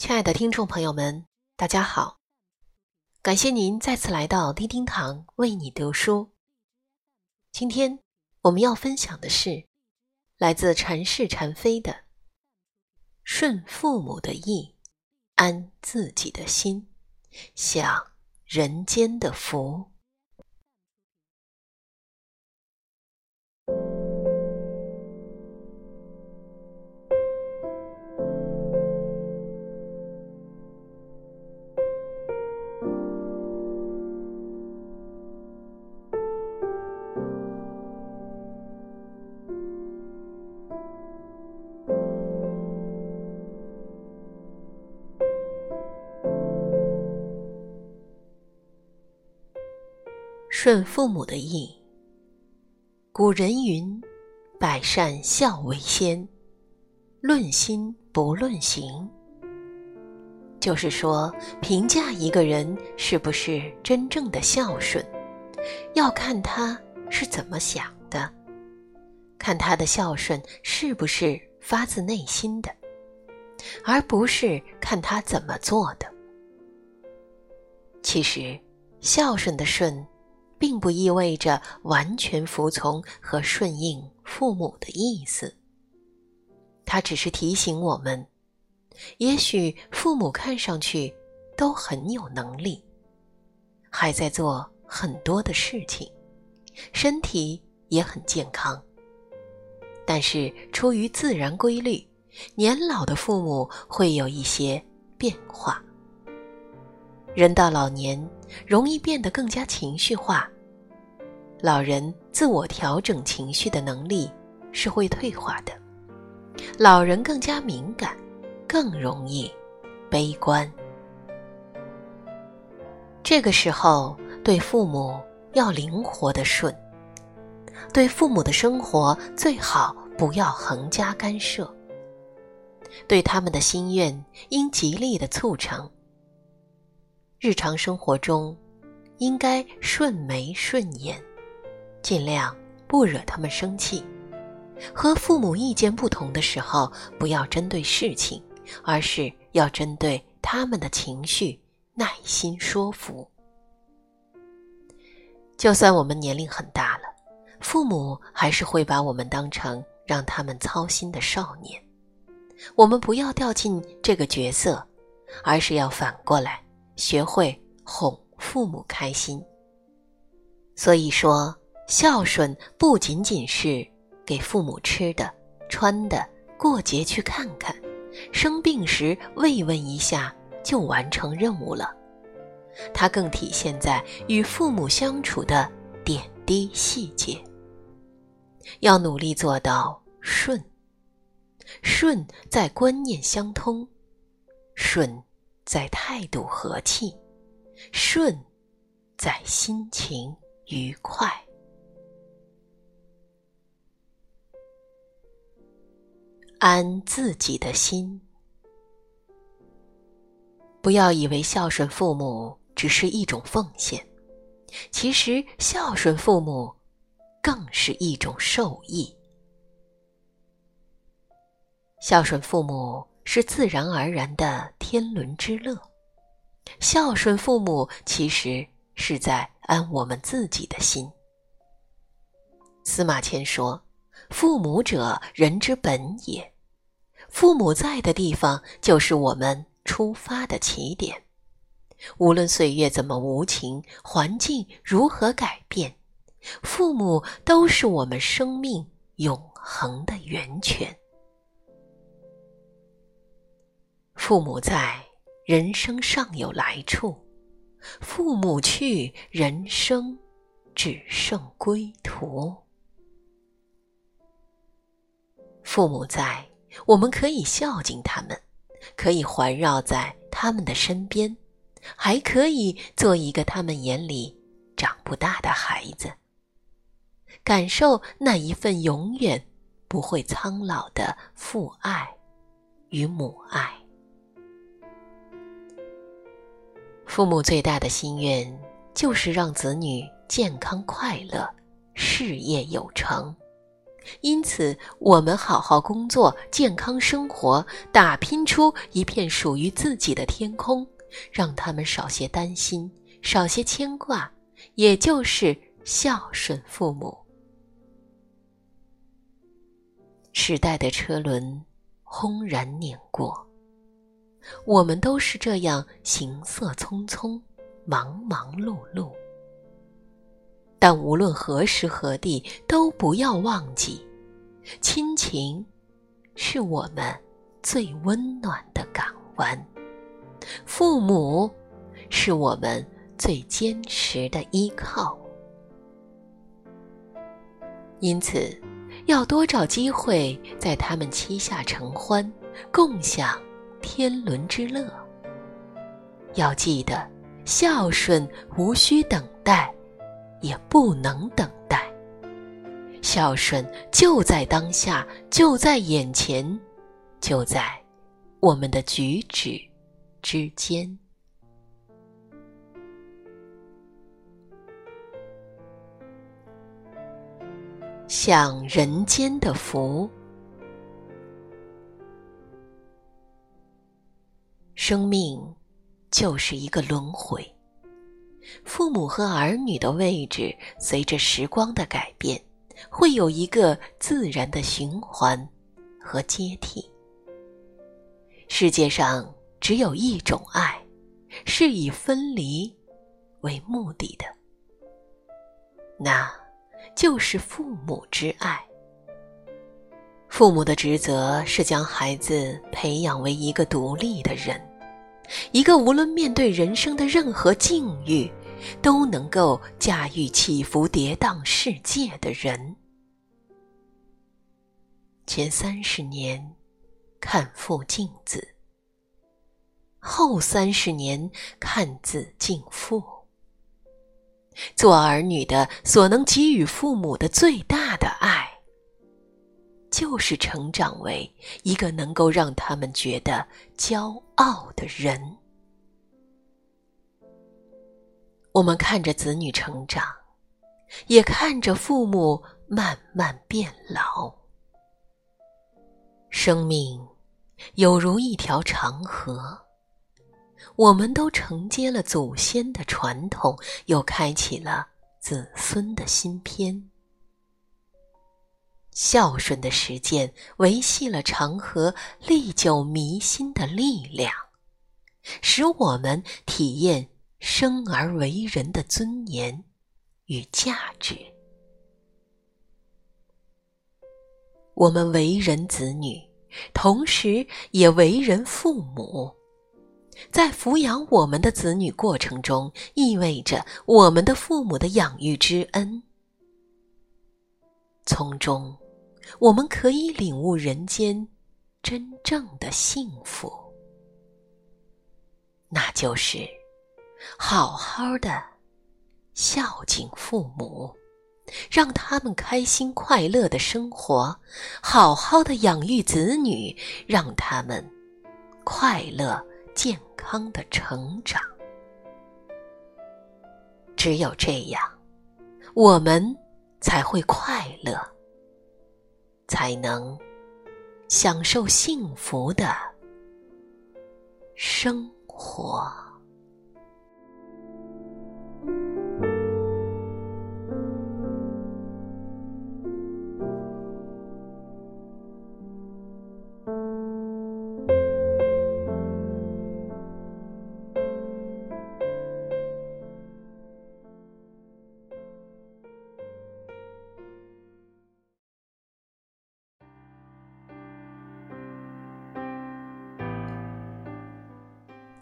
亲爱的听众朋友们，大家好！感谢您再次来到丁丁堂为你读书。今天我们要分享的是来自禅是禅飞的“顺父母的意，安自己的心，享人间的福”。顺父母的意。古人云：“百善孝为先，论心不论行。”就是说，评价一个人是不是真正的孝顺，要看他是怎么想的，看他的孝顺是不是发自内心的，而不是看他怎么做的。其实，孝顺的顺。并不意味着完全服从和顺应父母的意思。他只是提醒我们，也许父母看上去都很有能力，还在做很多的事情，身体也很健康。但是出于自然规律，年老的父母会有一些变化。人到老年，容易变得更加情绪化。老人自我调整情绪的能力是会退化的，老人更加敏感，更容易悲观。这个时候，对父母要灵活的顺，对父母的生活最好不要横加干涉，对他们的心愿应极力的促成。日常生活中，应该顺眉顺眼，尽量不惹他们生气。和父母意见不同的时候，不要针对事情，而是要针对他们的情绪，耐心说服。就算我们年龄很大了，父母还是会把我们当成让他们操心的少年。我们不要掉进这个角色，而是要反过来。学会哄父母开心。所以说，孝顺不仅仅是给父母吃的、穿的，过节去看看，生病时慰问一下就完成任务了。它更体现在与父母相处的点滴细节。要努力做到顺，顺在观念相通，顺。在态度和气，顺，在心情愉快，安自己的心。不要以为孝顺父母只是一种奉献，其实孝顺父母更是一种受益。孝顺父母。是自然而然的天伦之乐，孝顺父母其实是在安我们自己的心。司马迁说：“父母者，人之本也。父母在的地方，就是我们出发的起点。无论岁月怎么无情，环境如何改变，父母都是我们生命永恒的源泉。”父母在，人生尚有来处；父母去，人生只剩归途。父母在，我们可以孝敬他们，可以环绕在他们的身边，还可以做一个他们眼里长不大的孩子，感受那一份永远不会苍老的父爱与母爱。父母最大的心愿就是让子女健康快乐、事业有成，因此，我们好好工作，健康生活，打拼出一片属于自己的天空，让他们少些担心，少些牵挂，也就是孝顺父母。时代的车轮轰然碾过，我们都是这样行色匆匆，忙忙碌碌。但无论何时何地，都不要忘记，亲情是我们最温暖的港湾，父母是我们最坚实的依靠。因此，要多找机会在他们膝下承欢，共享天伦之乐。要记得，孝顺无需等待。也不能等待，孝顺就在当下，就在眼前，就在我们的举止之间。享人间的福，生命就是一个轮回。父母和儿女的位置随着时光的改变，会有一个自然的循环和接替。世界上只有一种爱，是以分离为目的的，那就是父母之爱。父母的职责是将孩子培养为一个独立的人，一个无论面对人生的任何境遇。都能够驾驭起伏跌宕世界的人。前三十年看父敬子，后三十年看子敬父。做儿女的所能给予父母的最大的爱，就是成长为一个能够让他们觉得骄傲的人。我们看着子女成长，也看着父母慢慢变老。生命有如一条长河，我们都承接了祖先的传统，又开启了子孙的新篇。孝顺的实践维系了长河历久弥新的力量，使我们体验。生而为人的尊严与价值，我们为人子女，同时也为人父母，在抚养我们的子女过程中，意味着我们的父母的养育之恩，从中我们可以领悟人间真正的幸福，那就是。好好的孝敬父母，让他们开心快乐的生活；好好的养育子女，让他们快乐健康的成长。只有这样，我们才会快乐，才能享受幸福的生活。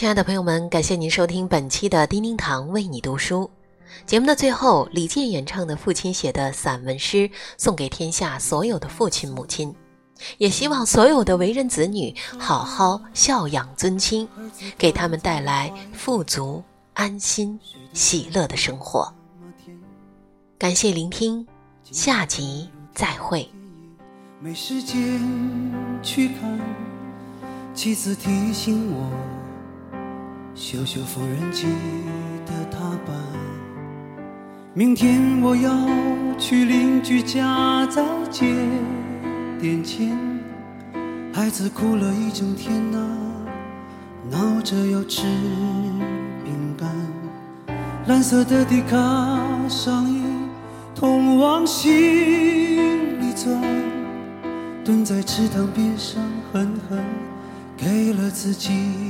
亲爱的朋友们，感谢您收听本期的叮叮堂为你读书节目的最后，李健演唱的父亲写的散文诗送给天下所有的父亲母亲，也希望所有的为人子女好好孝养尊亲，给他们带来富足、安心、喜乐的生活。感谢聆听，下集再会。没时间去看，妻子提醒我。修修缝纫机的踏板，明天我要去邻居家再借点钱。孩子哭了一整天呐，闹着要吃饼干。蓝色的迪卡上衣通往心里钻，蹲在池塘边上狠狠给了自己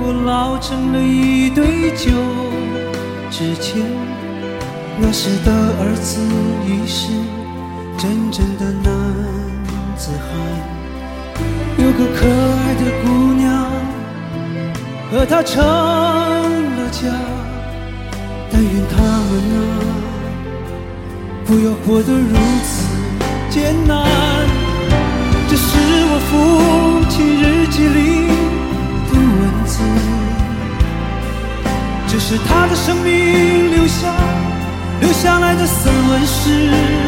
我老成了一堆旧纸钱，那时的儿子已是真正的男子汉，有个可爱的姑娘和他成了家，但愿他们啊不要活得如此艰难。这是我父亲日记的散文诗。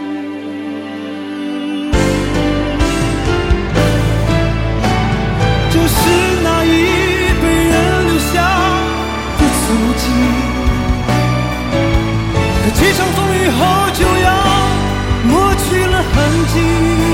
几场风雨后就要抹去了痕迹。